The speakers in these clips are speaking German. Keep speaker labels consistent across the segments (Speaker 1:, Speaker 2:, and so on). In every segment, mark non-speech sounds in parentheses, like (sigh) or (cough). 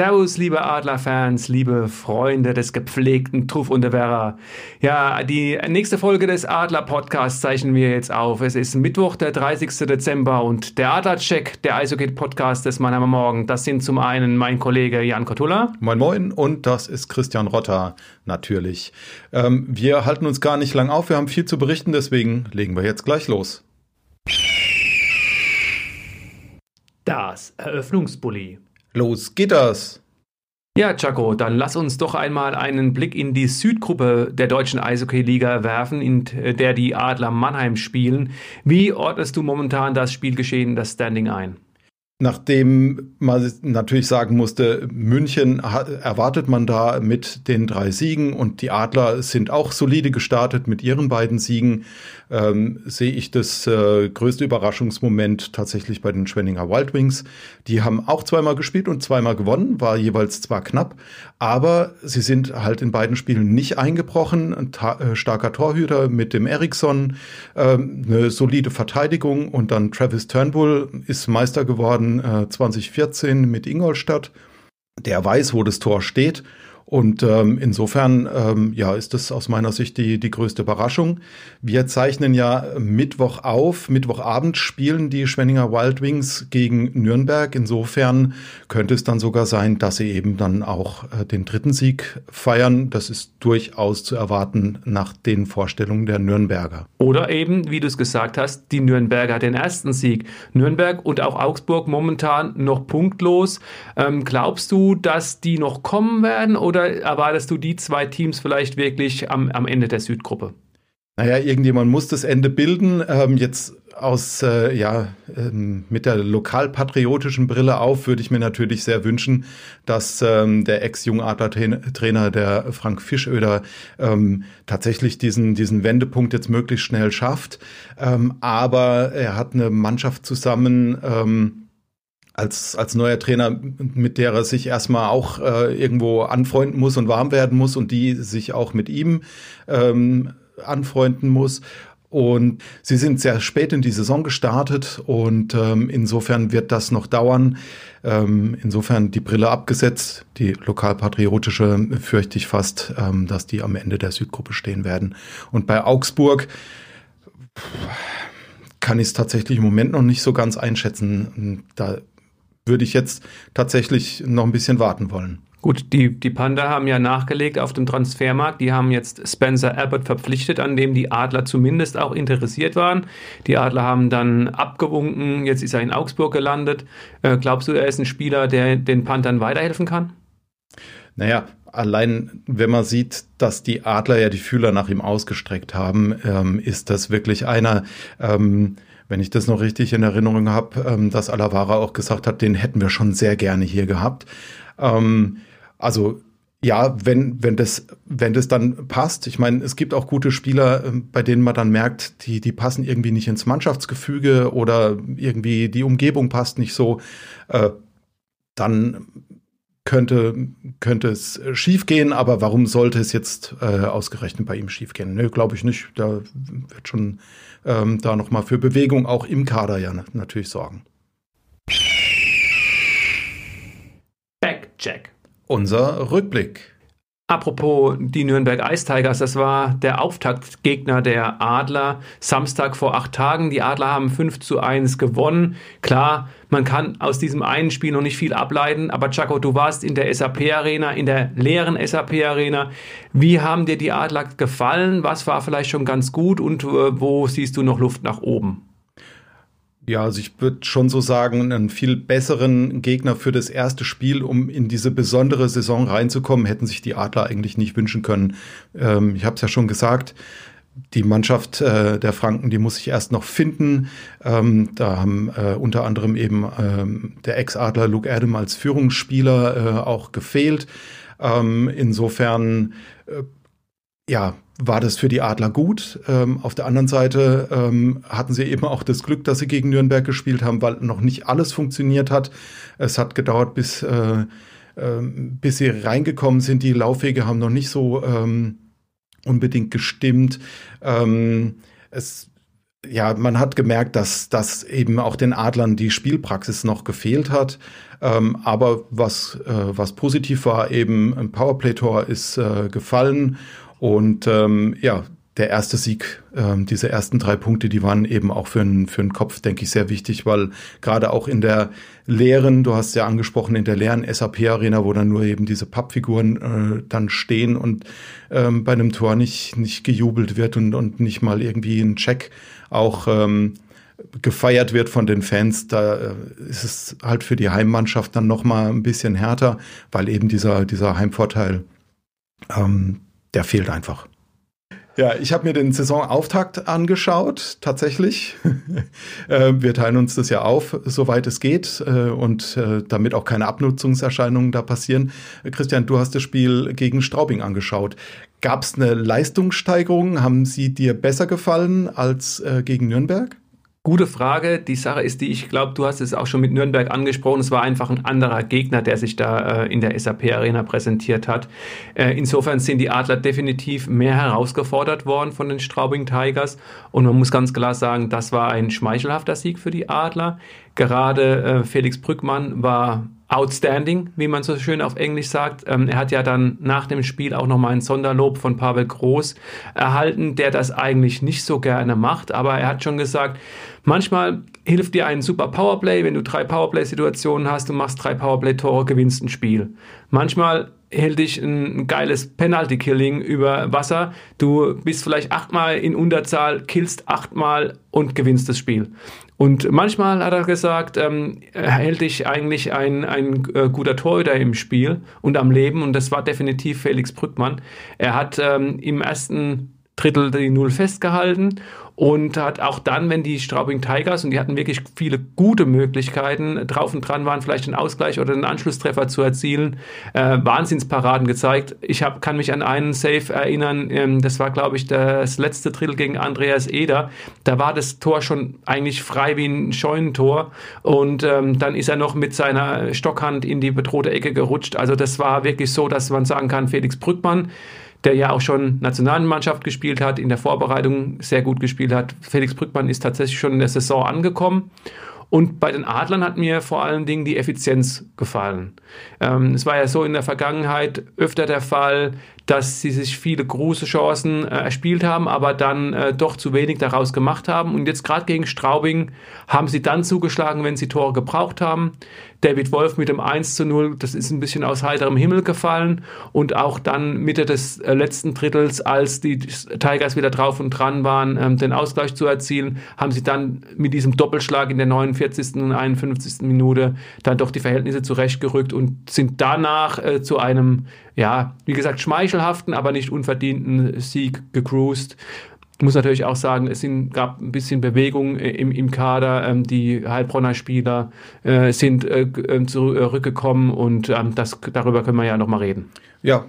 Speaker 1: Servus, liebe Adlerfans, liebe Freunde des gepflegten Truff und der Werra. Ja, die nächste Folge des Adler-Podcasts zeichnen wir jetzt auf. Es ist Mittwoch, der 30. Dezember und der Adler-Check, der Eishockey-Podcast des Mannheimer Morgen. Das sind zum einen mein Kollege Jan Kotulla.
Speaker 2: Moin Moin und das ist Christian Rotter, natürlich. Ähm, wir halten uns gar nicht lang auf, wir haben viel zu berichten, deswegen legen wir jetzt gleich los.
Speaker 1: Das Eröffnungsbully.
Speaker 2: Los geht das!
Speaker 1: Ja, Chaco, dann lass uns doch einmal einen Blick in die Südgruppe der deutschen Eishockey-Liga werfen, in der die Adler Mannheim spielen. Wie ordnest du momentan das Spielgeschehen, das Standing ein?
Speaker 2: Nachdem man natürlich sagen musste, München erwartet man da mit den drei Siegen und die Adler sind auch solide gestartet mit ihren beiden Siegen, ähm, sehe ich das äh, größte Überraschungsmoment tatsächlich bei den Schwenninger Wild Wings. Die haben auch zweimal gespielt und zweimal gewonnen, war jeweils zwar knapp, aber sie sind halt in beiden Spielen nicht eingebrochen. Ein äh, starker Torhüter mit dem Eriksson, ähm, eine solide Verteidigung und dann Travis Turnbull ist Meister geworden äh, 2014 mit Ingolstadt. Der weiß, wo das Tor steht und ähm, insofern ähm, ja, ist das aus meiner Sicht die, die größte Überraschung. Wir zeichnen ja Mittwoch auf. Mittwochabend spielen die Schwenninger Wild Wings gegen Nürnberg. Insofern könnte es dann sogar sein, dass sie eben dann auch äh, den dritten Sieg feiern. Das ist durchaus zu erwarten nach den Vorstellungen der Nürnberger.
Speaker 1: Oder eben, wie du es gesagt hast, die Nürnberger den ersten Sieg. Nürnberg und auch Augsburg momentan noch punktlos. Ähm, glaubst du, dass die noch kommen werden oder oder erwartest du die zwei Teams vielleicht wirklich am, am Ende der Südgruppe?
Speaker 2: Naja, irgendjemand muss das Ende bilden. Ähm, jetzt aus, äh, ja, ähm, mit der lokalpatriotischen Brille auf, würde ich mir natürlich sehr wünschen, dass ähm, der Ex-Jungadler-Trainer, der Frank Fischöder, ähm, tatsächlich diesen, diesen Wendepunkt jetzt möglichst schnell schafft. Ähm, aber er hat eine Mannschaft zusammen, ähm, als, als neuer Trainer, mit der er sich erstmal auch äh, irgendwo anfreunden muss und warm werden muss und die sich auch mit ihm ähm, anfreunden muss. Und sie sind sehr spät in die Saison gestartet und ähm, insofern wird das noch dauern. Ähm, insofern die Brille abgesetzt, die lokalpatriotische fürchte ich fast, ähm, dass die am Ende der Südgruppe stehen werden. Und bei Augsburg kann ich es tatsächlich im Moment noch nicht so ganz einschätzen. Da würde ich jetzt tatsächlich noch ein bisschen warten wollen.
Speaker 1: Gut, die, die Panda haben ja nachgelegt auf dem Transfermarkt. Die haben jetzt Spencer Abbott verpflichtet, an dem die Adler zumindest auch interessiert waren. Die Adler haben dann abgewunken. Jetzt ist er in Augsburg gelandet. Äh, glaubst du, er ist ein Spieler, der den Panthern weiterhelfen kann?
Speaker 2: Naja, allein wenn man sieht, dass die Adler ja die Fühler nach ihm ausgestreckt haben, ähm, ist das wirklich einer, ähm, wenn ich das noch richtig in Erinnerung habe, ähm, dass Alavara auch gesagt hat, den hätten wir schon sehr gerne hier gehabt. Ähm, also ja, wenn, wenn, das, wenn das dann passt. Ich meine, es gibt auch gute Spieler, ähm, bei denen man dann merkt, die, die passen irgendwie nicht ins Mannschaftsgefüge oder irgendwie die Umgebung passt nicht so. Äh, dann könnte, könnte es schief gehen, aber warum sollte es jetzt äh, ausgerechnet bei ihm schief gehen? Nö, glaube ich nicht. Da wird schon ähm, da nochmal für Bewegung auch im Kader ja natürlich sorgen.
Speaker 1: Backcheck.
Speaker 2: Unser Rückblick.
Speaker 1: Apropos die Nürnberg Ice Tigers, das war der Auftaktgegner der Adler. Samstag vor acht Tagen. Die Adler haben 5 zu 1 gewonnen. Klar, man kann aus diesem einen Spiel noch nicht viel ableiten, aber Chaco, du warst in der SAP-Arena, in der leeren SAP-Arena. Wie haben dir die Adler gefallen? Was war vielleicht schon ganz gut und äh, wo siehst du noch Luft nach oben?
Speaker 2: Ja, also ich würde schon so sagen, einen viel besseren Gegner für das erste Spiel, um in diese besondere Saison reinzukommen, hätten sich die Adler eigentlich nicht wünschen können. Ähm, ich habe es ja schon gesagt, die Mannschaft äh, der Franken, die muss sich erst noch finden. Ähm, da haben äh, unter anderem eben ähm, der Ex-Adler Luke Adam als Führungsspieler äh, auch gefehlt. Ähm, insofern, äh, ja, war das für die Adler gut. Ähm, auf der anderen Seite ähm, hatten sie eben auch das Glück, dass sie gegen Nürnberg gespielt haben, weil noch nicht alles funktioniert hat. Es hat gedauert, bis, äh, äh, bis sie reingekommen sind. Die Laufwege haben noch nicht so ähm, unbedingt gestimmt. Ähm, es ja, man hat gemerkt, dass, dass eben auch den Adlern die Spielpraxis noch gefehlt hat. Ähm, aber was, äh, was positiv war, eben ein Powerplay-Tor ist äh, gefallen und ähm, ja, der erste Sieg, ähm, diese ersten drei Punkte, die waren eben auch für einen für einen Kopf, denke ich, sehr wichtig, weil gerade auch in der leeren, du hast ja angesprochen, in der leeren SAP-Arena, wo dann nur eben diese Pappfiguren äh, dann stehen und ähm, bei einem Tor nicht, nicht gejubelt wird und, und nicht mal irgendwie ein Check auch ähm, gefeiert wird von den Fans, da äh, ist es halt für die Heimmannschaft dann noch mal ein bisschen härter, weil eben dieser, dieser Heimvorteil ähm, der fehlt einfach. Ja, ich habe mir den Saisonauftakt angeschaut, tatsächlich. (laughs) Äh, wir teilen uns das ja auf, soweit es geht äh, und äh, damit auch keine Abnutzungserscheinungen da passieren. Christian, du hast das Spiel gegen Straubing angeschaut. Gab es eine Leistungssteigerung? Haben sie dir besser gefallen als gegen Nürnberg?
Speaker 1: Gute Frage. Die Sache ist die, ich glaube, du hast es auch schon mit Nürnberg angesprochen. Es war einfach ein anderer Gegner, der sich da äh, in der SAP Arena präsentiert hat. Äh, insofern sind die Adler definitiv mehr herausgefordert worden von den Straubing Tigers. Und man muss ganz klar sagen, das war ein schmeichelhafter Sieg für die Adler. Gerade äh, Felix Brückmann war outstanding, wie man so schön auf Englisch sagt. Ähm, er hat ja dann nach dem Spiel auch nochmal ein Sonderlob von Pavel Groß erhalten, der das eigentlich nicht so gerne macht, aber er hat schon gesagt, manchmal hilft dir ein super Powerplay, wenn du drei Powerplay-Situationen hast und machst drei Powerplay-Tore, gewinnst ein Spiel. Manchmal hält dich ein geiles Penalty-Killing über Wasser. Du bist vielleicht achtmal in Unterzahl, killst achtmal und gewinnst das Spiel. Und manchmal hat er gesagt, ähm, hält dich eigentlich ein, ein äh, guter Torhüter im Spiel und am Leben. Und das war definitiv Felix Brückmann. Er hat ähm, im ersten Drittel die Null festgehalten und hat auch dann, wenn die Straubing Tigers, und die hatten wirklich viele gute Möglichkeiten, drauf und dran waren, vielleicht einen Ausgleich oder einen Anschlusstreffer zu erzielen, äh, Wahnsinnsparaden gezeigt. Ich hab, kann mich an einen Save erinnern, ähm, das war, glaube ich, das letzte Drittel gegen Andreas Eder. Da war das Tor schon eigentlich frei wie ein Scheunentor und ähm, dann ist er noch mit seiner Stockhand in die bedrohte Ecke gerutscht. Also das war wirklich so, dass man sagen kann, Felix Brückmann, der ja auch schon Nationalmannschaft gespielt hat, in der Vorbereitung sehr gut gespielt hat. Felix Brückmann ist tatsächlich schon in der Saison angekommen. Und bei den Adlern hat mir vor allen Dingen die Effizienz gefallen. Ähm, es war ja so in der Vergangenheit öfter der Fall, dass sie sich viele große Chancen äh, erspielt haben, aber dann äh, doch zu wenig daraus gemacht haben. Und jetzt gerade gegen Straubing haben sie dann zugeschlagen, wenn sie Tore gebraucht haben. David Wolf mit dem 1 zu 0, das ist ein bisschen aus heiterem Himmel gefallen. Und auch dann Mitte des äh, letzten Drittels, als die Tigers wieder drauf und dran waren, ähm, den Ausgleich zu erzielen, haben sie dann mit diesem Doppelschlag in der 49. und 51. Minute dann doch die Verhältnisse zurechtgerückt und sind danach äh, zu einem ja, wie gesagt, schmeichelhaften, aber nicht unverdienten Sieg gecruised. Ich muss natürlich auch sagen, es sind, gab ein bisschen Bewegung im, im Kader. Ähm, die Heilbronner Spieler äh, sind äh, ähm, zurückgekommen und ähm, das, darüber können wir ja nochmal reden.
Speaker 2: Ja,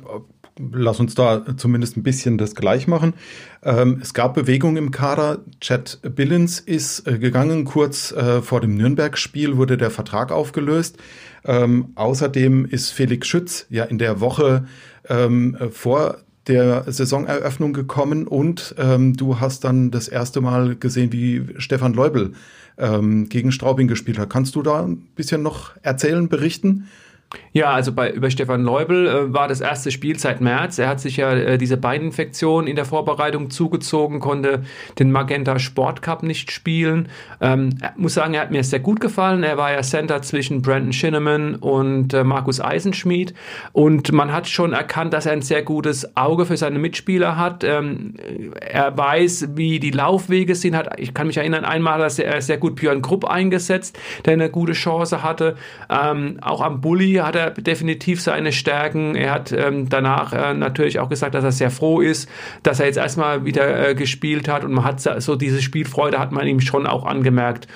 Speaker 2: lass uns da zumindest ein bisschen das gleich machen. Ähm, es gab Bewegung im Kader. Chad Billins ist äh, gegangen. Kurz äh, vor dem Nürnberg-Spiel wurde der Vertrag aufgelöst. Ähm, außerdem ist Felix Schütz ja in der Woche ähm, vor der Saisoneröffnung gekommen und ähm, du hast dann das erste Mal gesehen, wie Stefan Leubel ähm, gegen Straubing gespielt hat. Kannst du da ein bisschen noch erzählen, berichten?
Speaker 1: Ja, also bei, über Stefan Leubel äh, war das erste Spiel seit März. Er hat sich ja äh, diese Beininfektion in der Vorbereitung zugezogen, konnte den Magenta Sport Cup nicht spielen. Ähm, muss sagen, er hat mir sehr gut gefallen. Er war ja Center zwischen Brandon Shinneman und äh, Markus Eisenschmied. Und man hat schon erkannt, dass er ein sehr gutes Auge für seine Mitspieler hat. Ähm, er weiß, wie die Laufwege sind. Hat, ich kann mich erinnern, einmal hat er sehr, gut Björn Grupp eingesetzt, der eine gute Chance hatte. Ähm, auch am Bulli hier hat er definitiv seine Stärken. Er hat ähm, danach äh, natürlich auch gesagt, dass er sehr froh ist, dass er jetzt erstmal wieder äh, gespielt hat und man hat so diese Spielfreude hat man ihm schon auch angemerkt.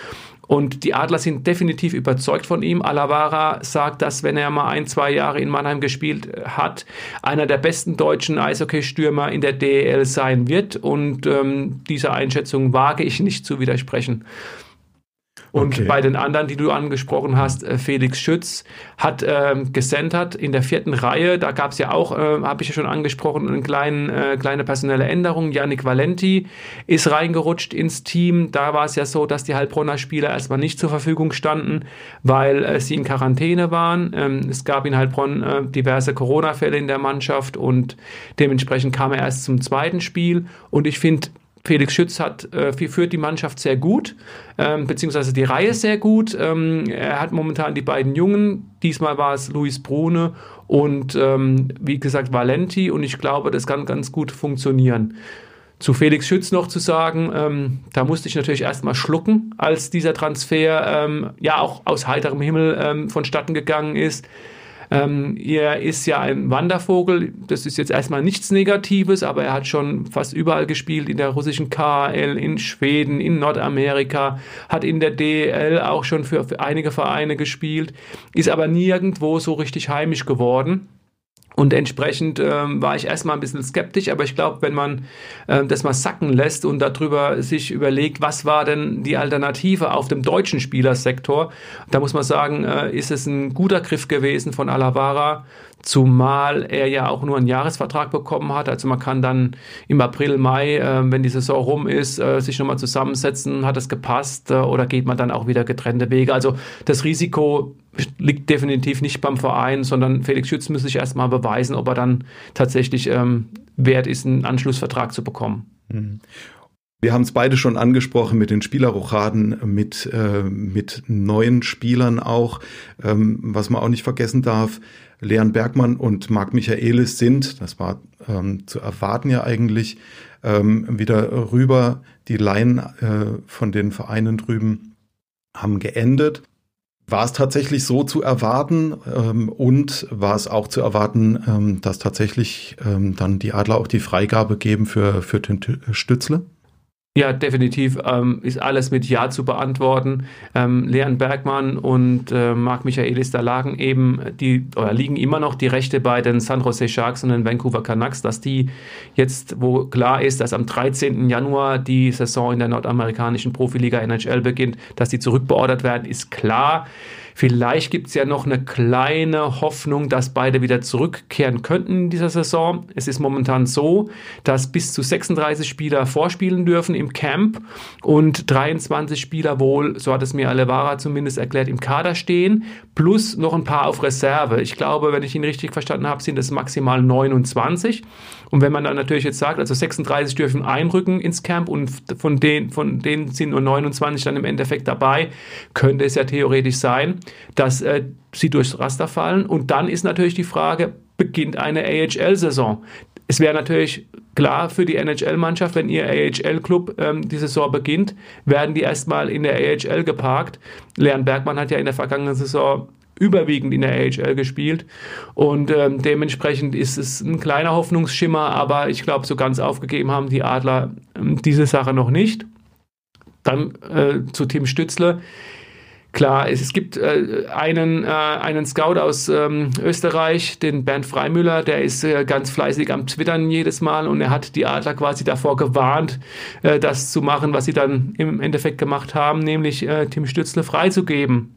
Speaker 1: Und die Adler sind definitiv überzeugt von ihm. Alavara sagt, dass wenn er mal ein, zwei Jahre in Mannheim gespielt hat, einer der besten deutschen Eishockey-Stürmer in der DEL sein wird. Und ähm, dieser Einschätzung wage ich nicht zu widersprechen. Und okay. bei den anderen, die du angesprochen hast, äh, Felix Schütz hat ähm, gesentert in der vierten Reihe. Da gab es ja auch, äh, habe ich ja schon angesprochen, eine kleinen, äh, kleine personelle Änderung. Yannick Valenti ist reingerutscht ins Team. Da war es ja so, dass die Heilbronner Spieler erstmal nicht zur Verfügung standen, weil äh, sie in Quarantäne waren. Ähm, es gab in Heilbronn äh, diverse Corona-Fälle in der Mannschaft und dementsprechend kam er erst zum zweiten Spiel. Und ich finde, Felix Schütz hat, äh, führt die Mannschaft sehr gut, ähm, beziehungsweise die Reihe sehr gut. Ähm, er hat momentan die beiden Jungen. Diesmal war es Luis Brune und ähm, wie gesagt Valenti und ich glaube, das kann ganz gut funktionieren. Zu Felix Schütz noch zu sagen, ähm, da musste ich natürlich erstmal schlucken, als dieser Transfer ähm, ja auch aus heiterem Himmel ähm, vonstatten gegangen ist. Ähm, er ist ja ein Wandervogel. Das ist jetzt erstmal nichts Negatives, aber er hat schon fast überall gespielt, in der russischen KL, in Schweden, in Nordamerika, hat in der DL auch schon für, für einige Vereine gespielt, ist aber nirgendwo so richtig heimisch geworden. Und entsprechend ähm, war ich erstmal ein bisschen skeptisch, aber ich glaube, wenn man ähm, das mal sacken lässt und darüber sich überlegt, was war denn die Alternative auf dem deutschen Spielersektor, da muss man sagen, äh, ist es ein guter Griff gewesen von Alavara, zumal er ja auch nur einen Jahresvertrag bekommen hat. Also man kann dann im April, Mai, äh, wenn die Saison rum ist, äh, sich nochmal zusammensetzen, hat es gepasst äh, oder geht man dann auch wieder getrennte Wege. Also das Risiko liegt definitiv nicht beim Verein, sondern Felix Schütz muss sich erstmal beweisen, ob er dann tatsächlich ähm, wert ist, einen Anschlussvertrag zu bekommen. Mhm.
Speaker 2: Wir haben es beide schon angesprochen mit den Spielerrochaden, mit, äh, mit neuen Spielern auch. Ähm, was man auch nicht vergessen darf, Leon Bergmann und Marc Michaelis sind, das war ähm, zu erwarten ja eigentlich, ähm, wieder rüber. Die Laien äh, von den Vereinen drüben haben geendet. War es tatsächlich so zu erwarten ähm, und war es auch zu erwarten, ähm, dass tatsächlich ähm, dann die Adler auch die Freigabe geben für, für den Stützle?
Speaker 1: Ja, definitiv ähm, ist alles mit Ja zu beantworten. Ähm, Leon Bergmann und äh, Marc Michaelis, da lagen eben die, oder liegen immer noch die Rechte bei den San Jose Sharks und den Vancouver Canucks, dass die jetzt, wo klar ist, dass am 13. Januar die Saison in der nordamerikanischen Profiliga NHL beginnt, dass die zurückbeordert werden, ist klar. Vielleicht gibt es ja noch eine kleine Hoffnung, dass beide wieder zurückkehren könnten in dieser Saison. Es ist momentan so, dass bis zu 36 Spieler vorspielen dürfen im Camp und 23 Spieler wohl, so hat es mir Alevara zumindest erklärt, im Kader stehen, plus noch ein paar auf Reserve. Ich glaube, wenn ich ihn richtig verstanden habe, sind es maximal 29. Und wenn man dann natürlich jetzt sagt, also 36 dürfen einrücken ins Camp und von denen, von denen sind nur 29 dann im Endeffekt dabei, könnte es ja theoretisch sein, dass äh, sie durchs Raster fallen. Und dann ist natürlich die Frage, beginnt eine AHL-Saison? Es wäre natürlich klar für die NHL-Mannschaft, wenn ihr AHL-Club ähm, die Saison beginnt, werden die erstmal in der AHL geparkt. Leon Bergmann hat ja in der vergangenen Saison überwiegend in der AHL gespielt. Und ähm, dementsprechend ist es ein kleiner Hoffnungsschimmer, aber ich glaube, so ganz aufgegeben haben die Adler ähm, diese Sache noch nicht. Dann äh, zu Tim Stützle. Klar, es, es gibt äh, einen, äh, einen Scout aus ähm, Österreich, den Bernd Freimüller, der ist äh, ganz fleißig am Twittern jedes Mal und er hat die Adler quasi davor gewarnt, äh, das zu machen, was sie dann im Endeffekt gemacht haben, nämlich äh, Tim Stützle freizugeben.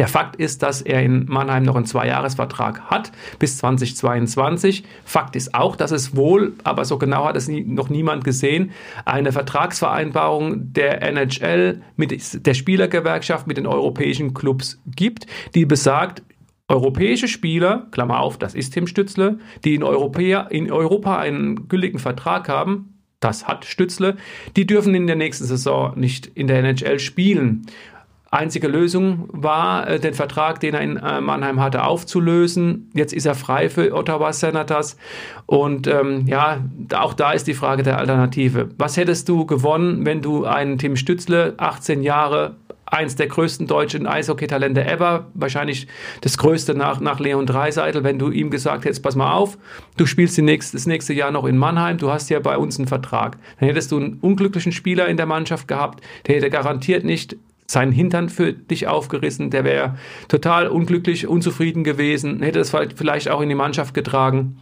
Speaker 1: Der Fakt ist, dass er in Mannheim noch einen Zweijahresvertrag hat bis 2022. Fakt ist auch, dass es wohl, aber so genau hat es nie, noch niemand gesehen, eine Vertragsvereinbarung der NHL mit der Spielergewerkschaft mit den europäischen Clubs gibt, die besagt, europäische Spieler, Klammer auf, das ist Tim Stützle, die in, Europä in Europa einen gültigen Vertrag haben, das hat Stützle, die dürfen in der nächsten Saison nicht in der NHL spielen. Einzige Lösung war, äh, den Vertrag, den er in äh, Mannheim hatte, aufzulösen. Jetzt ist er frei für Ottawa Senators. Und ähm, ja, auch da ist die Frage der Alternative. Was hättest du gewonnen, wenn du einen Tim Stützle, 18 Jahre, eins der größten deutschen Eishockey-Talente ever, wahrscheinlich das größte nach, nach Leon Dreiseitel, wenn du ihm gesagt hättest, pass mal auf, du spielst nächste, das nächste Jahr noch in Mannheim, du hast ja bei uns einen Vertrag. Dann hättest du einen unglücklichen Spieler in der Mannschaft gehabt, der hätte garantiert nicht seinen Hintern für dich aufgerissen, der wäre total unglücklich, unzufrieden gewesen, hätte es vielleicht auch in die Mannschaft getragen.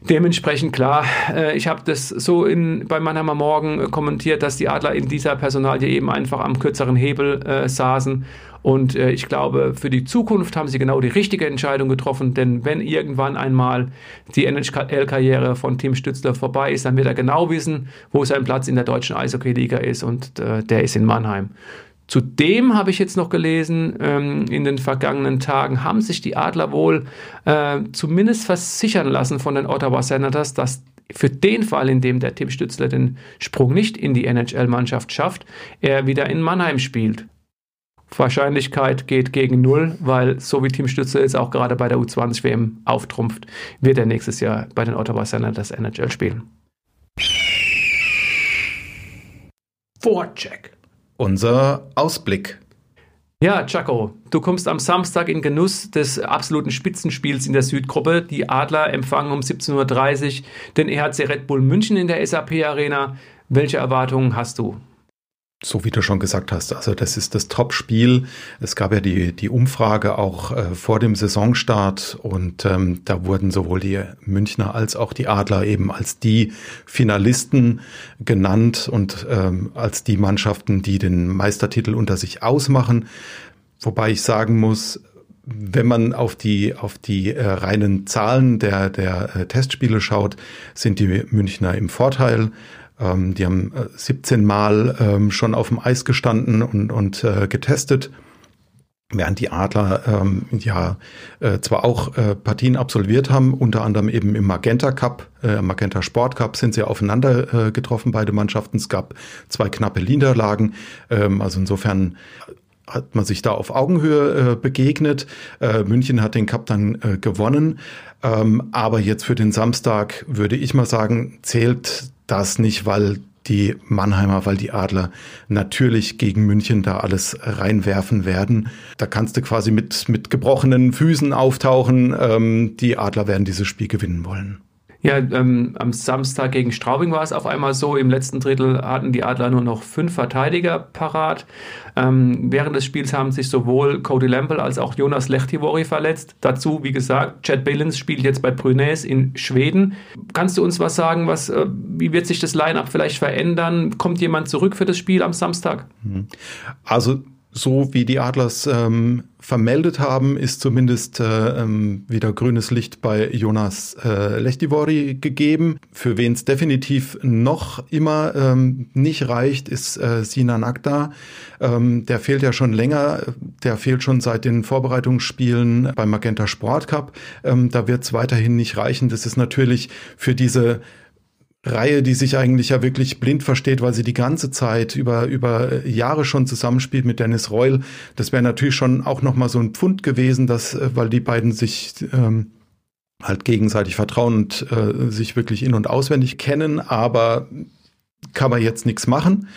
Speaker 1: Dementsprechend klar, äh, ich habe das so in, bei Mannheimer Morgen kommentiert, dass die Adler in dieser Personalie eben einfach am kürzeren Hebel äh, saßen. Und äh, ich glaube, für die Zukunft haben sie genau die richtige Entscheidung getroffen, denn wenn irgendwann einmal die NHL-Karriere von Tim Stützler vorbei ist, dann wird er genau wissen, wo sein Platz in der deutschen Eishockey-Liga ist und äh, der ist in Mannheim. Zudem habe ich jetzt noch gelesen, ähm, in den vergangenen Tagen haben sich die Adler wohl äh, zumindest versichern lassen von den Ottawa Senators, dass für den Fall, in dem der Tim Stützler den Sprung nicht in die NHL-Mannschaft schafft, er wieder in Mannheim spielt. Wahrscheinlichkeit geht gegen null, weil so wie Tim Stützler jetzt auch gerade bei der U20-WM auftrumpft, wird er nächstes Jahr bei den Ottawa Senators NHL spielen.
Speaker 2: Vorcheck unser Ausblick.
Speaker 1: Ja, Chaco, du kommst am Samstag in Genuss des absoluten Spitzenspiels in der Südgruppe. Die Adler empfangen um 17.30 Uhr den EHC Red Bull München in der SAP Arena. Welche Erwartungen hast du?
Speaker 2: So wie du schon gesagt hast, also das ist das Top-Spiel. Es gab ja die, die Umfrage auch äh, vor dem Saisonstart und ähm, da wurden sowohl die Münchner als auch die Adler eben als die Finalisten genannt und ähm, als die Mannschaften, die den Meistertitel unter sich ausmachen. Wobei ich sagen muss, wenn man auf die, auf die äh, reinen Zahlen der, der äh, Testspiele schaut, sind die Münchner im Vorteil. Ähm, die haben 17 äh, Mal ähm, schon auf dem Eis gestanden und, und äh, getestet. Während die Adler ähm, ja äh, zwar auch äh, Partien absolviert haben, unter anderem eben im Magenta Cup, äh, Magenta Sport Cup sind sie aufeinander äh, getroffen, beide Mannschaften. Es gab zwei knappe Niederlagen. Ähm, also insofern hat man sich da auf Augenhöhe äh, begegnet. Äh, München hat den Cup dann äh, gewonnen. Ähm, aber jetzt für den Samstag würde ich mal sagen, zählt das nicht, weil die Mannheimer, weil die Adler natürlich gegen München da alles reinwerfen werden. Da kannst du quasi mit, mit gebrochenen Füßen auftauchen. Ähm, die Adler werden dieses Spiel gewinnen wollen.
Speaker 1: Ja, ähm, am Samstag gegen Straubing war es auf einmal so. Im letzten Drittel hatten die Adler nur noch fünf Verteidiger parat. Ähm, während des Spiels haben sich sowohl Cody Lample als auch Jonas Lehtivori verletzt. Dazu, wie gesagt, Chad Billens spielt jetzt bei Brunès in Schweden. Kannst du uns was sagen? Was, äh, wie wird sich das Line-up vielleicht verändern? Kommt jemand zurück für das Spiel am Samstag?
Speaker 2: Mhm. Also so wie die Adlers ähm, vermeldet haben, ist zumindest äh, ähm, wieder grünes Licht bei Jonas äh, Lechtivori gegeben. Für wen es definitiv noch immer ähm, nicht reicht, ist äh, Sinan Akta. Ähm, der fehlt ja schon länger. Der fehlt schon seit den Vorbereitungsspielen beim Magenta Sport Cup. Ähm, da wird es weiterhin nicht reichen. Das ist natürlich für diese Reihe, die sich eigentlich ja wirklich blind versteht, weil sie die ganze Zeit über, über Jahre schon zusammenspielt mit Dennis Reul. Das wäre natürlich schon auch nochmal so ein Pfund gewesen, dass, äh, weil die beiden sich ähm, halt gegenseitig vertrauen und äh, sich wirklich in- und auswendig kennen, aber kann man jetzt nichts machen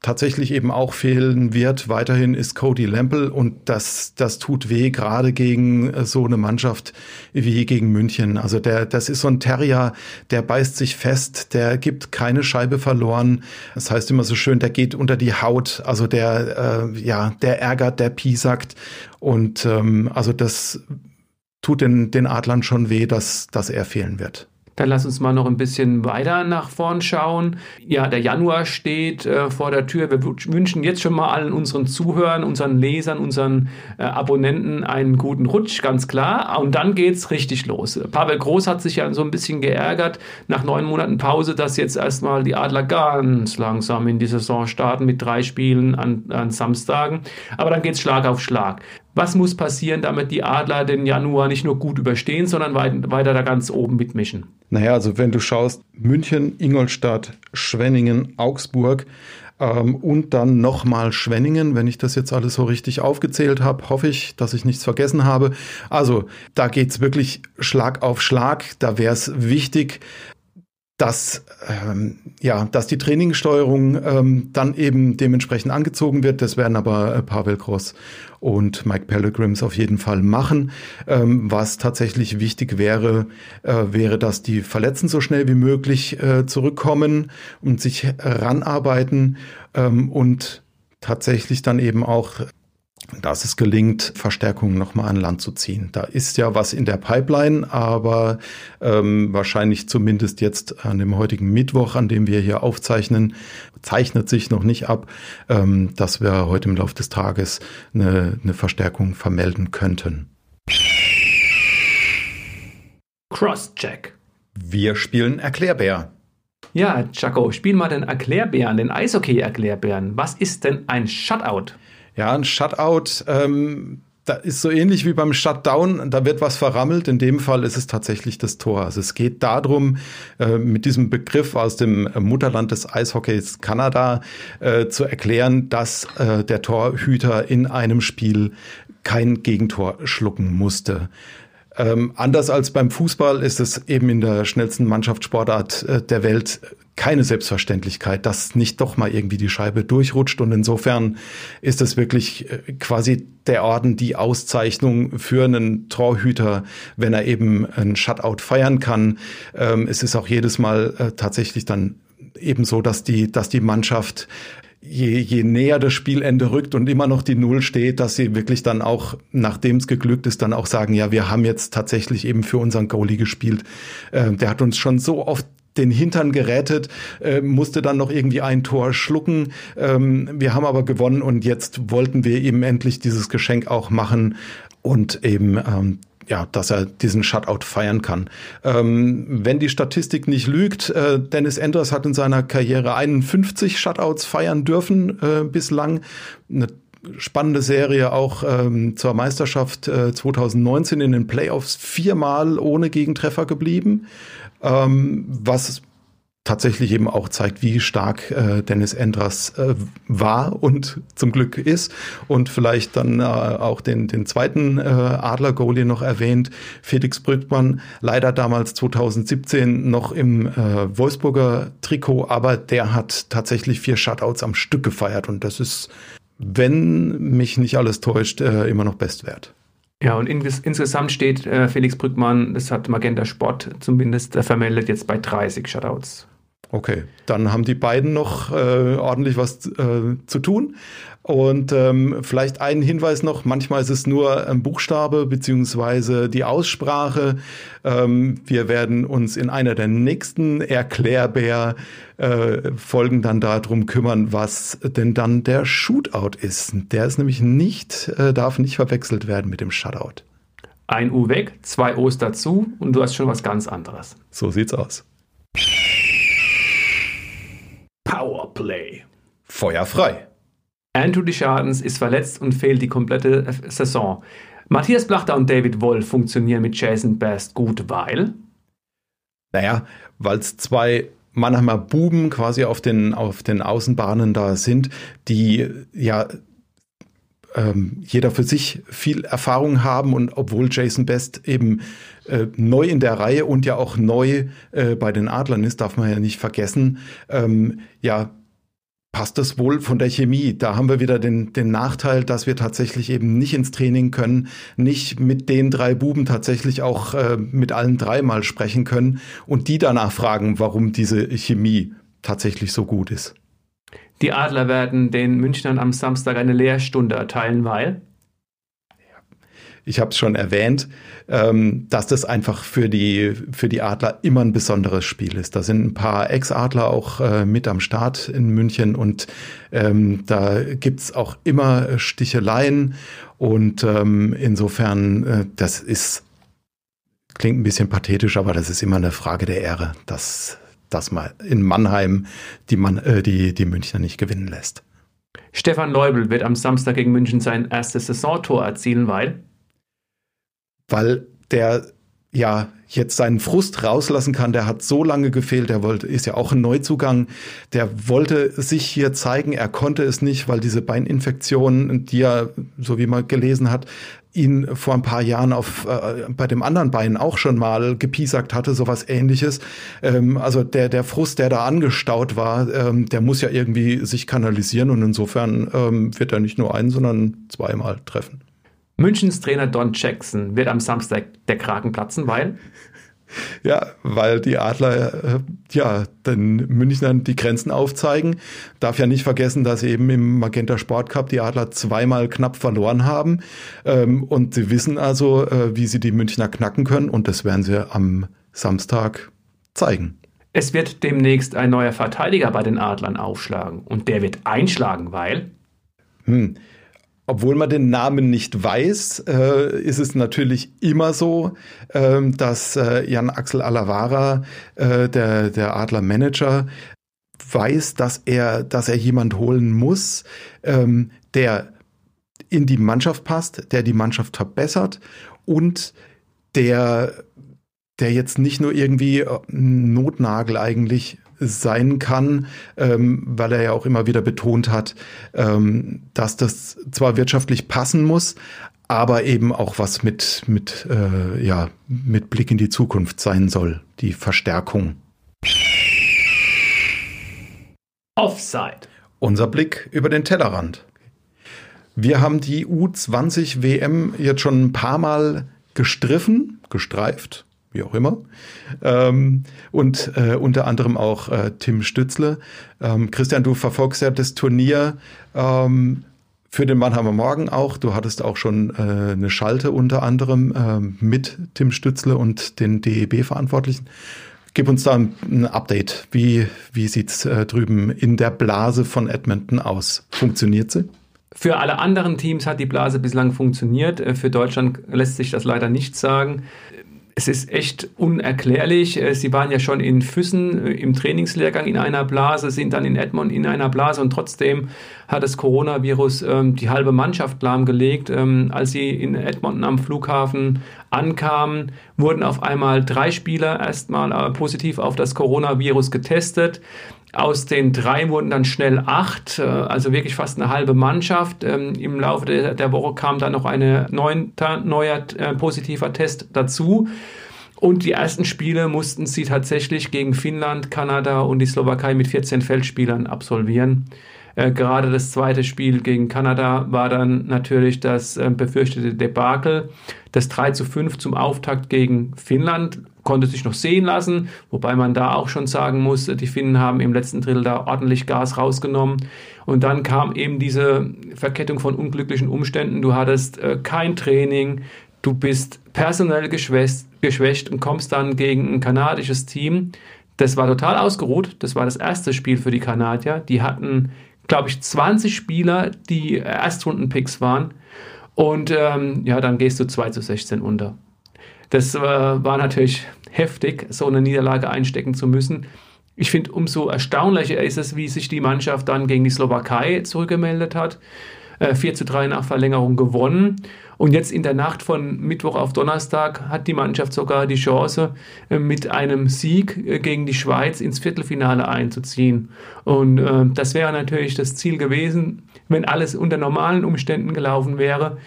Speaker 2: tatsächlich eben auch fehlen wird weiterhin ist Cody Lample und das, das tut weh, gerade gegen äh, so eine Mannschaft wie gegen München. Also der, das ist so ein Terrier, der beißt sich fest, der gibt keine Scheibe verloren. Das heißt immer so schön, der geht unter die Haut, also der, äh, ja, der ärgert, der piesackt und ähm, also das tut den, den Adlern schon weh, dass, dass er fehlen wird.
Speaker 1: Dann lass uns mal noch ein bisschen weiter nach vorn schauen. Ja, der Januar steht äh, vor der Tür. Wir wünschen jetzt schon mal allen unseren Zuhörern, unseren Lesern, unseren äh, Abonnenten einen guten Rutsch, ganz klar. Und dann geht's richtig los. Pavel Groß hat sich ja so ein bisschen geärgert nach neun Monaten Pause, dass jetzt erstmal die Adler ganz langsam in die Saison starten mit drei Spielen an, an Samstagen. Aber dann geht's Schlag auf Schlag. Was muss passieren, damit die Adler den Januar nicht nur gut überstehen, sondern weiter da ganz oben mitmischen?
Speaker 2: Naja, also wenn du schaust, München, Ingolstadt, Schwenningen, Augsburg ähm, und dann nochmal Schwenningen, wenn ich das jetzt alles so richtig aufgezählt habe, hoffe ich, dass ich nichts vergessen habe. Also da geht es wirklich Schlag auf Schlag. Da wäre es wichtig, dass, ähm, ja, dass die Trainingssteuerung ähm, dann eben dementsprechend angezogen wird. Das werden aber äh, Pavel Gross und Mike Pellegrims auf jeden Fall machen. Ähm, was tatsächlich wichtig wäre, äh, wäre, dass die Verletzten so schnell wie möglich äh, zurückkommen und sich ranarbeiten ähm, und tatsächlich dann eben auch dass es gelingt, Verstärkungen nochmal an Land zu ziehen. Da ist ja was in der Pipeline, aber ähm, wahrscheinlich zumindest jetzt an dem heutigen Mittwoch, an dem wir hier aufzeichnen, zeichnet sich noch nicht ab, ähm, dass wir heute im Laufe des Tages eine, eine Verstärkung vermelden könnten.
Speaker 1: Crosscheck.
Speaker 2: Wir spielen Erklärbär.
Speaker 1: Ja, Chaco, spiel mal den Erklärbären, den Eishockey-Erklärbären. Was ist denn ein Shutout?
Speaker 2: Ja, ein Shutout, ähm, da ist so ähnlich wie beim Shutdown, da wird was verrammelt. In dem Fall ist es tatsächlich das Tor. Also es geht darum, äh, mit diesem Begriff aus dem Mutterland des Eishockeys Kanada äh, zu erklären, dass äh, der Torhüter in einem Spiel kein Gegentor schlucken musste. Ähm, anders als beim Fußball ist es eben in der schnellsten Mannschaftssportart äh, der Welt keine Selbstverständlichkeit, dass nicht doch mal irgendwie die Scheibe durchrutscht. Und insofern ist es wirklich äh, quasi der Orden, die Auszeichnung für einen Torhüter, wenn er eben ein Shutout feiern kann. Ähm, es ist auch jedes Mal äh, tatsächlich dann eben so, dass die, dass die Mannschaft je, je näher das Spielende rückt und immer noch die Null steht, dass sie wirklich dann auch, nachdem es geglückt ist, dann auch sagen, ja, wir haben jetzt tatsächlich eben für unseren Goalie gespielt. Äh, der hat uns schon so oft den Hintern gerettet, äh, musste dann noch irgendwie ein Tor schlucken. Ähm, wir haben aber gewonnen und jetzt wollten wir eben endlich dieses Geschenk auch machen und eben ähm, ja, dass er diesen Shutout feiern kann. Ähm, wenn die Statistik nicht lügt, äh, Dennis Enders hat in seiner Karriere 51 Shutouts feiern dürfen äh, bislang. Eine spannende Serie auch ähm, zur Meisterschaft äh, 2019 in den Playoffs viermal ohne Gegentreffer geblieben ähm, was tatsächlich eben auch zeigt, wie stark äh, Dennis Endras äh, war und zum Glück ist. Und vielleicht dann äh, auch den, den zweiten äh, Adler-Goalie noch erwähnt, Felix Brückmann, leider damals 2017 noch im äh, Wolfsburger Trikot, aber der hat tatsächlich vier Shutouts am Stück gefeiert und das ist, wenn mich nicht alles täuscht, äh, immer noch Bestwert.
Speaker 1: Ja, und in, insgesamt steht äh, Felix Brückmann, das hat Magenta Sport zumindest äh, vermeldet, jetzt bei 30 Shutouts.
Speaker 2: Okay, dann haben die beiden noch äh, ordentlich was äh, zu tun. Und ähm, vielleicht ein Hinweis noch, manchmal ist es nur ein Buchstabe beziehungsweise die Aussprache. Ähm, wir werden uns in einer der nächsten Erklärbär-Folgen äh, dann darum kümmern, was denn dann der Shootout ist. Der ist nämlich nicht, äh, darf nicht verwechselt werden mit dem Shutout.
Speaker 1: Ein U weg, zwei O's dazu und du hast schon was ganz anderes.
Speaker 2: So sieht's aus.
Speaker 1: Powerplay.
Speaker 2: Feuer frei.
Speaker 1: Andrew Deschardens ist verletzt und fehlt die komplette Saison. Matthias Blachter und David Wolf funktionieren mit Jason Best gut, weil?
Speaker 2: Naja, weil es zwei Mannheimer Buben quasi auf den, auf den Außenbahnen da sind, die ja ähm, jeder für sich viel Erfahrung haben und obwohl Jason Best eben äh, neu in der Reihe und ja auch neu äh, bei den Adlern ist, darf man ja nicht vergessen, ähm, ja, passt das wohl von der Chemie. Da haben wir wieder den, den Nachteil, dass wir tatsächlich eben nicht ins Training können, nicht mit den drei Buben tatsächlich auch äh, mit allen drei mal sprechen können und die danach fragen, warum diese Chemie tatsächlich so gut ist.
Speaker 1: Die Adler werden den Münchnern am Samstag eine Lehrstunde erteilen, weil
Speaker 2: ich habe es schon erwähnt, ähm, dass das einfach für die, für die Adler immer ein besonderes Spiel ist. Da sind ein paar Ex-Adler auch äh, mit am Start in München und ähm, da gibt's auch immer Sticheleien und ähm, insofern, äh, das ist, klingt ein bisschen pathetisch, aber das ist immer eine Frage der Ehre, dass, dass man in Mannheim die, Mann, äh, die, die Münchner nicht gewinnen lässt.
Speaker 1: Stefan Leubel wird am Samstag gegen München sein erstes Saisontor erzielen, weil
Speaker 2: weil der ja, jetzt seinen Frust rauslassen kann. Der hat so lange gefehlt, der wollte, ist ja auch ein Neuzugang. Der wollte sich hier zeigen, er konnte es nicht, weil diese Beininfektion, die er, so wie man gelesen hat, ihn vor ein paar Jahren auf äh, bei dem anderen Bein auch schon mal gepiesackt hatte, sowas ähnliches. Ähm, also der, der Frust, der da angestaut war, ähm, der muss ja irgendwie sich kanalisieren und insofern ähm, wird er nicht nur ein, sondern zweimal treffen.
Speaker 1: Münchens Trainer Don Jackson wird am Samstag der Kragen platzen, weil
Speaker 2: ja, weil die Adler äh, ja den Münchnern die Grenzen aufzeigen. Darf ja nicht vergessen, dass eben im Magenta Sport Cup die Adler zweimal knapp verloren haben. Ähm, und sie wissen also, äh, wie sie die Münchner knacken können. Und das werden sie am Samstag zeigen.
Speaker 1: Es wird demnächst ein neuer Verteidiger bei den Adlern aufschlagen. Und der wird einschlagen, weil.
Speaker 2: Hm obwohl man den Namen nicht weiß, äh, ist es natürlich immer so, äh, dass äh, Jan Axel Alavara, äh, der, der Adler Manager, weiß, dass er, dass er jemand holen muss, ähm, der in die Mannschaft passt, der die Mannschaft verbessert und der, der jetzt nicht nur irgendwie äh, Notnagel eigentlich sein kann, ähm, weil er ja auch immer wieder betont hat, ähm, dass das zwar wirtschaftlich passen muss, aber eben auch was mit, mit, äh, ja, mit Blick in die Zukunft sein soll, die Verstärkung.
Speaker 1: Offside.
Speaker 2: Unser Blick über den Tellerrand. Wir haben die U20 WM jetzt schon ein paar Mal gestriffen, gestreift, wie auch immer. Ähm, und äh, unter anderem auch äh, Tim Stützle. Ähm, Christian, du verfolgst ja das Turnier ähm, für den Mannheimer Morgen auch. Du hattest auch schon äh, eine Schalte unter anderem äh, mit Tim Stützle und den DEB-Verantwortlichen. Gib uns da ein Update. Wie, wie sieht's äh, drüben in der Blase von Edmonton aus? Funktioniert sie?
Speaker 1: Für alle anderen Teams hat die Blase bislang funktioniert. Äh, für Deutschland lässt sich das leider nicht sagen es ist echt unerklärlich. Äh, sie waren ja schon in Füssen äh, im Trainingslehrgang in einer Blase, sind dann in Edmond in einer Blase und trotzdem hat das Coronavirus ähm, die halbe Mannschaft lahmgelegt. Ähm, als sie in Edmonton am Flughafen ankamen, wurden auf einmal drei Spieler erstmal äh, positiv auf das Coronavirus getestet. Aus den drei wurden dann schnell acht, äh, also wirklich fast eine halbe Mannschaft. Ähm, Im Laufe der, Woche kam dann noch ein neuer äh, positiver Test dazu. Und die ersten Spiele mussten sie tatsächlich gegen Finnland, Kanada und die Slowakei mit 14 Feldspielern absolvieren. Äh, gerade das zweite Spiel gegen Kanada war dann natürlich das befürchtete Debakel. Das 3 zu 5 zum Auftakt gegen Finnland konnte sich noch sehen lassen, wobei man da auch schon sagen muss, die Finnen haben im letzten Drittel da ordentlich Gas rausgenommen. Und dann kam eben diese Verkettung von unglücklichen Umständen. Du hattest äh, kein Training, du bist personell geschwächt, geschwächt und kommst dann gegen ein kanadisches Team. Das war total ausgeruht. Das war das erste Spiel für die Kanadier. Die hatten, glaube ich, 20 Spieler, die Erstrunden-Picks waren. Und ähm, ja, dann gehst du 2 zu 16 unter. Das äh, war natürlich heftig, so eine Niederlage einstecken zu müssen. Ich finde, umso erstaunlicher ist es, wie sich die Mannschaft dann gegen die Slowakei zurückgemeldet hat. Äh, 4 zu 3 nach Verlängerung gewonnen. Und jetzt in der Nacht von Mittwoch auf Donnerstag hat die Mannschaft sogar die Chance, äh, mit einem Sieg äh, gegen die Schweiz ins Viertelfinale einzuziehen. Und äh, das wäre natürlich das Ziel gewesen, wenn alles unter normalen Umständen gelaufen wäre.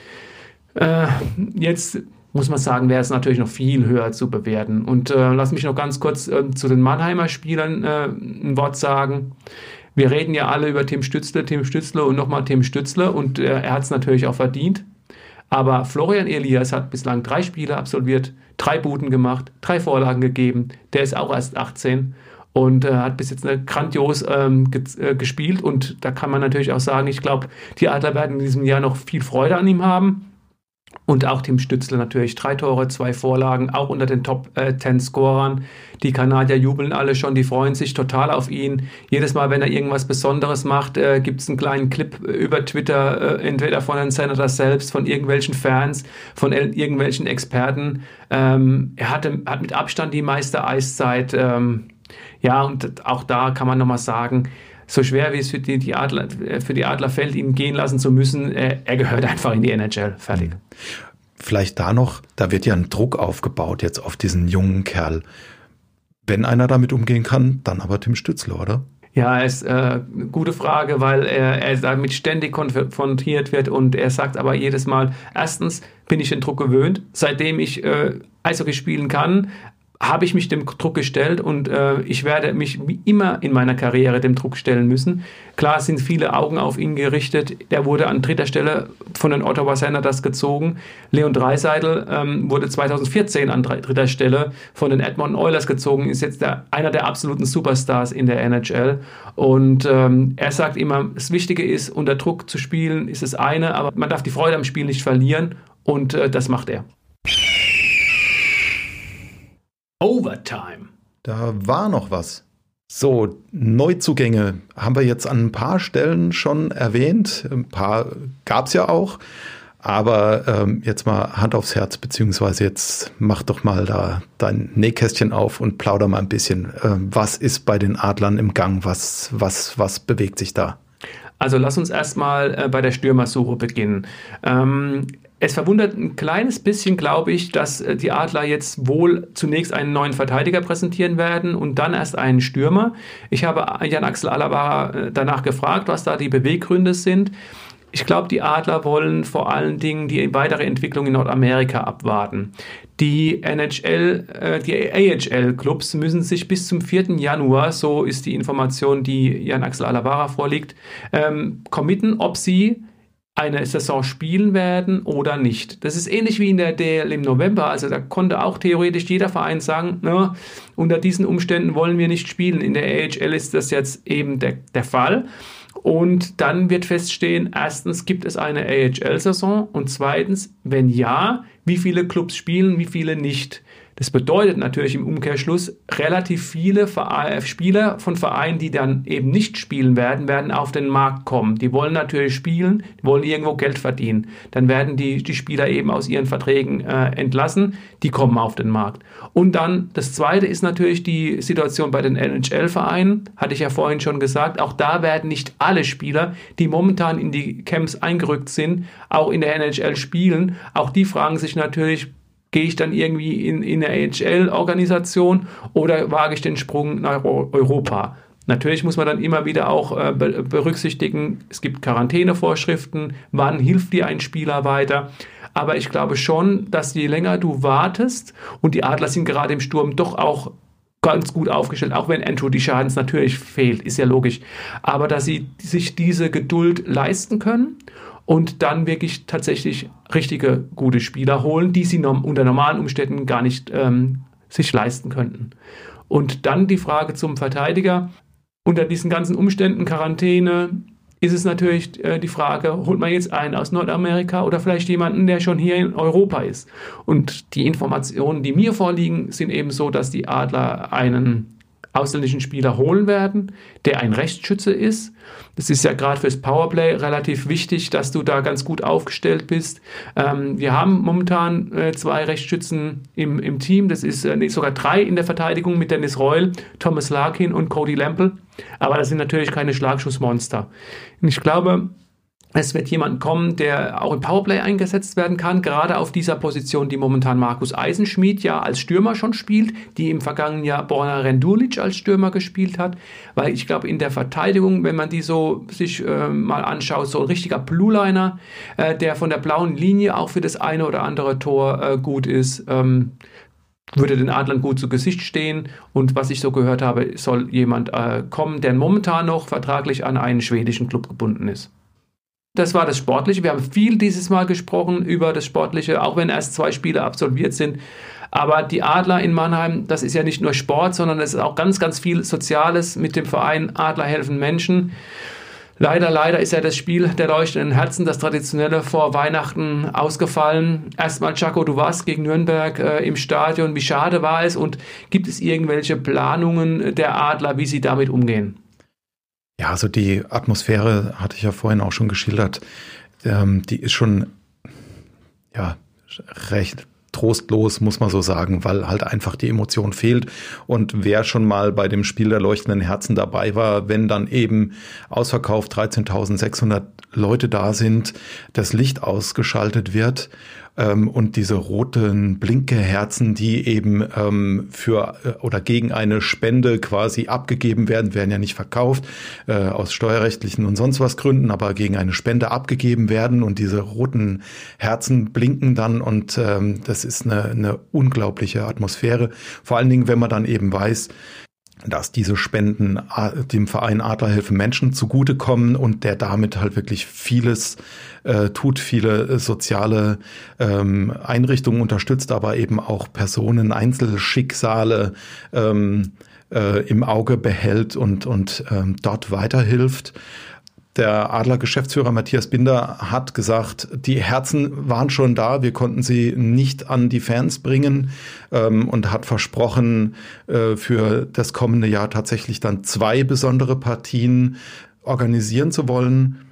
Speaker 1: Äh, jetzt muss man sagen, wäre es natürlich noch viel höher zu bewerten. Und äh, lass mich noch ganz kurz äh, zu den Mannheimer Spielern äh, ein Wort sagen. Wir reden ja alle über Tim Stützle, Tim Stützle und nochmal Tim Stützle und äh, er hat es natürlich auch verdient. Aber Florian Elias hat bislang drei Spiele absolviert, drei Buden gemacht, drei Vorlagen gegeben. Der ist auch erst 18 und äh, hat bis jetzt eine grandios ähm, ge äh, gespielt. Und da kann man natürlich auch sagen, ich glaube, die Adler werden in diesem Jahr noch viel Freude an ihm haben. Und auch Tim Stützle natürlich. Drei Tore, zwei Vorlagen, auch unter den Top äh, 10 Scorern. Die Kanadier jubeln alle schon, die freuen sich total auf ihn. Jedes Mal, wenn er irgendwas Besonderes macht, äh, gibt es einen kleinen Clip über Twitter, äh, entweder von den Senator selbst, von irgendwelchen Fans, von irgendwelchen Experten. Ähm, er hatte, hat mit Abstand die meiste Eiszeit. Ähm, ja, und auch da kann man nochmal sagen, so schwer wie es für die, die, Adler, für die Adler fällt, ihn gehen lassen zu müssen, er, er gehört einfach in die NHL. Fertig.
Speaker 2: vielleicht da noch, da wird ja ein Druck aufgebaut jetzt auf diesen jungen Kerl. Wenn einer damit umgehen kann, dann aber Tim Stützler, oder?
Speaker 1: Ja, ist äh, eine gute Frage, weil er, er damit ständig konfrontiert wird und er sagt aber jedes Mal, erstens bin ich den Druck gewöhnt, seitdem ich äh, Eishockey spielen kann, habe ich mich dem Druck gestellt und äh, ich werde mich immer in meiner Karriere dem Druck stellen müssen. Klar sind viele Augen auf ihn gerichtet. Der wurde an dritter Stelle von den Ottawa Senators gezogen. Leon Dreiseidel ähm, wurde 2014 an dritter Stelle von den Edmonton Oilers gezogen, ist jetzt der, einer der absoluten Superstars in der NHL. Und ähm, er sagt immer, das Wichtige ist, unter Druck zu spielen, ist das eine, aber man darf die Freude am Spiel nicht verlieren und äh, das macht er.
Speaker 2: Overtime. Da war noch was. So, Neuzugänge haben wir jetzt an ein paar Stellen schon erwähnt. Ein paar gab es ja auch. Aber ähm, jetzt mal Hand aufs Herz, beziehungsweise jetzt mach doch mal da dein Nähkästchen auf und plauder mal ein bisschen. Ähm, was ist bei den Adlern im Gang? Was, was, was bewegt sich da?
Speaker 1: Also lass uns erstmal äh, bei der Stürmersuche beginnen. Ähm, es verwundert ein kleines bisschen, glaube ich, dass äh, die Adler jetzt wohl zunächst einen neuen Verteidiger präsentieren werden und dann erst einen Stürmer. Ich habe Jan-Axel Alaba äh, danach gefragt, was da die Beweggründe sind. Ich glaube, die Adler wollen vor allen Dingen die weitere Entwicklung in Nordamerika abwarten. Die NHL, äh, die AHL-Clubs müssen sich bis zum 4. Januar, so ist die Information, die Jan-Axel Alavara vorliegt, ähm, committen, ob sie eine Saison spielen werden oder nicht. Das ist ähnlich wie in der DL im November. Also da konnte auch theoretisch jeder Verein sagen, na, unter diesen Umständen wollen wir nicht spielen. In der AHL ist das jetzt eben der, der Fall. Und dann wird feststehen, erstens gibt es eine AHL-Saison und zweitens, wenn ja, wie viele Clubs spielen, wie viele nicht. Das bedeutet natürlich im Umkehrschluss, relativ viele Spieler von Vereinen, die dann eben nicht spielen werden, werden auf den Markt kommen. Die wollen natürlich spielen, die wollen irgendwo Geld verdienen. Dann werden die, die Spieler eben aus ihren Verträgen äh, entlassen, die kommen auf den Markt. Und dann das Zweite ist natürlich die Situation bei den NHL-Vereinen, hatte ich ja vorhin schon gesagt. Auch da werden nicht alle Spieler, die momentan in die Camps eingerückt sind, auch in der NHL spielen. Auch die fragen sich natürlich, Gehe ich dann irgendwie in, in eine HL-Organisation oder wage ich den Sprung nach Europa? Natürlich muss man dann immer wieder auch äh, berücksichtigen, es gibt Quarantänevorschriften, wann hilft dir ein Spieler weiter. Aber ich glaube schon, dass je länger du wartest, und die Adler sind gerade im Sturm doch auch ganz gut aufgestellt, auch wenn Andrew die Schadens natürlich fehlt, ist ja logisch. Aber dass sie sich diese Geduld leisten können und dann wirklich tatsächlich richtige gute Spieler holen, die sie unter normalen Umständen gar nicht ähm, sich leisten könnten. Und dann die Frage zum Verteidiger. Unter diesen ganzen Umständen, Quarantäne, ist es natürlich äh, die Frage, holt man jetzt einen aus Nordamerika oder vielleicht jemanden, der schon hier in Europa ist. Und die Informationen, die mir vorliegen, sind eben so, dass die Adler einen ausländischen Spieler holen werden, der ein Rechtsschütze ist. Das ist ja gerade fürs Powerplay relativ wichtig, dass du da ganz gut aufgestellt bist. Ähm, wir haben momentan äh, zwei Rechtsschützen im, im Team. Das ist äh, sogar drei in der Verteidigung mit Dennis Reul, Thomas Larkin und Cody Lample. Aber das sind natürlich keine Schlagschussmonster. Und ich glaube, es wird jemand kommen, der auch im Powerplay eingesetzt werden kann, gerade auf dieser Position, die momentan Markus Eisenschmied ja als Stürmer schon spielt, die im vergangenen Jahr Borna Rendulic als Stürmer gespielt hat, weil ich glaube, in der Verteidigung, wenn man die so sich äh, mal anschaut, so ein richtiger Blue-Liner, äh, der von der blauen Linie auch für das eine oder andere Tor äh, gut ist, ähm, würde den Adlern gut zu Gesicht stehen. Und was ich so gehört habe, soll jemand äh, kommen, der momentan noch vertraglich an einen schwedischen Club gebunden ist. Das war das Sportliche. Wir haben viel dieses Mal gesprochen über das Sportliche, auch wenn erst zwei Spiele absolviert sind. Aber die Adler in Mannheim, das ist ja nicht nur Sport, sondern es ist auch ganz, ganz viel Soziales mit dem Verein Adler helfen Menschen. Leider, leider ist ja das Spiel der leuchtenden Herzen, das traditionelle vor Weihnachten ausgefallen. Erstmal, Chaco, du warst gegen Nürnberg äh, im Stadion. Wie schade war es und gibt es irgendwelche Planungen der Adler, wie sie damit umgehen?
Speaker 2: Ja, also die Atmosphäre hatte ich ja vorhin auch schon geschildert. Ähm, die ist schon ja recht trostlos, muss man so sagen, weil halt einfach die Emotion fehlt. Und wer schon mal bei dem Spiel der leuchtenden Herzen dabei war, wenn dann eben ausverkauft 13.600 Leute da sind, das Licht ausgeschaltet wird Ähm, und diese roten Blinkeherzen, die eben ähm, für äh, oder gegen eine Spende quasi abgegeben werden, werden ja nicht verkauft äh, aus steuerrechtlichen und sonst was Gründen, aber gegen eine Spende abgegeben werden und diese roten Herzen blinken dann und ähm, das ist eine, eine unglaubliche Atmosphäre. Vor allen Dingen, wenn man dann eben weiß, dass diese Spenden äh, dem Verein Adler helfen Menschen zugutekommen und der damit halt wirklich vieles äh, tut, viele äh, soziale ähm, Einrichtungen unterstützt, aber eben auch Personen, Einzelschicksale ähm, äh, im Auge behält und, und ähm, dort weiterhilft. Der Adler-Geschäftsführer Matthias Binder hat gesagt, die Herzen waren schon da, wir konnten sie nicht an die Fans bringen ähm, und hat versprochen, äh, für das kommende Jahr tatsächlich dann zwei besondere Partien organisieren zu wollen.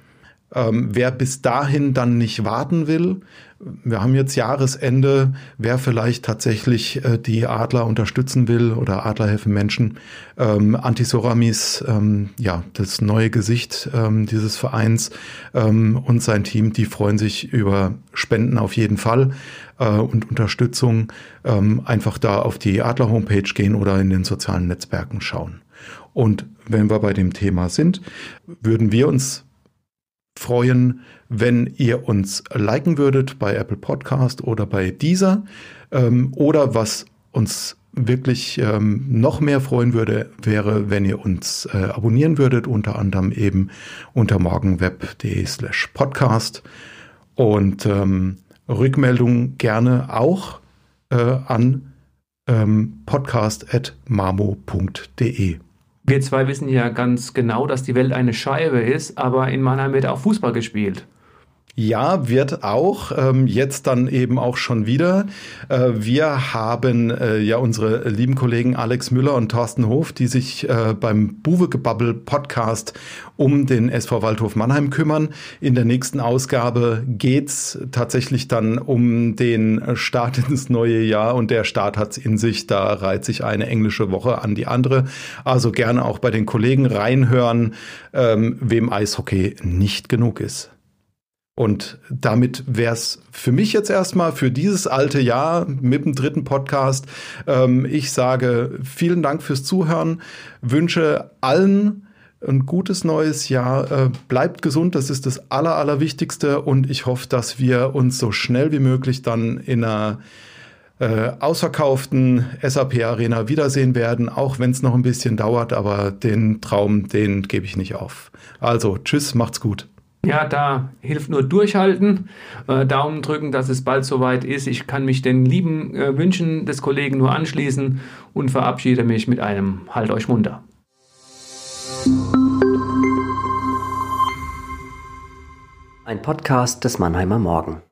Speaker 2: Ähm, wer bis dahin dann nicht warten will, wir haben jetzt Jahresende, wer vielleicht tatsächlich äh, die Adler unterstützen will oder Adler helfen Menschen, ähm, Antisoramis, ähm, ja, das neue Gesicht ähm, dieses Vereins ähm, und sein Team, die freuen sich über Spenden auf jeden Fall äh, und Unterstützung. Ähm, einfach da auf die Adler Homepage gehen oder in den sozialen Netzwerken schauen. Und wenn wir bei dem Thema sind, würden wir uns freuen, wenn ihr uns liken würdet bei Apple Podcast oder bei dieser ähm, oder was uns wirklich ähm, noch mehr freuen würde, wäre, wenn ihr uns äh, abonnieren würdet, unter anderem eben unter morgenweb.de slash podcast und ähm, Rückmeldungen gerne auch äh, an ähm, podcast.mamo.de.
Speaker 1: Wir zwei wissen ja ganz genau, dass die Welt eine Scheibe ist, aber in Mannheim wird auch Fußball gespielt.
Speaker 2: Ja, wird auch. Ähm, jetzt dann eben auch schon wieder. Äh, wir haben äh, ja unsere lieben Kollegen Alex Müller und Thorsten Hof, die sich äh, beim Buwegebabbel Podcast um den SV Waldhof Mannheim kümmern. In der nächsten Ausgabe geht's tatsächlich dann um den Start (laughs) ins neue Jahr und der Start hat's in sich. Da reiht sich eine englische Woche an die andere. Also gerne auch bei den Kollegen reinhören, ähm, wem Eishockey nicht genug ist. Und damit wäre es für mich jetzt erstmal für dieses alte Jahr mit dem dritten Podcast. Ähm, ich sage vielen Dank fürs Zuhören, wünsche allen ein gutes neues Jahr. Äh, bleibt gesund, das ist das Aller, Allerwichtigste. Und ich hoffe, dass wir uns so schnell wie möglich dann in einer äh, ausverkauften SAP Arena wiedersehen werden, auch wenn es noch ein bisschen dauert. Aber den Traum, den gebe ich nicht auf. Also, tschüss, macht's gut.
Speaker 1: Ja, da hilft nur durchhalten, äh, Daumen drücken, dass es bald soweit ist. Ich kann mich den lieben äh, Wünschen des Kollegen nur anschließen und verabschiede mich mit einem Halt euch munter.
Speaker 3: Ein Podcast des Mannheimer Morgen.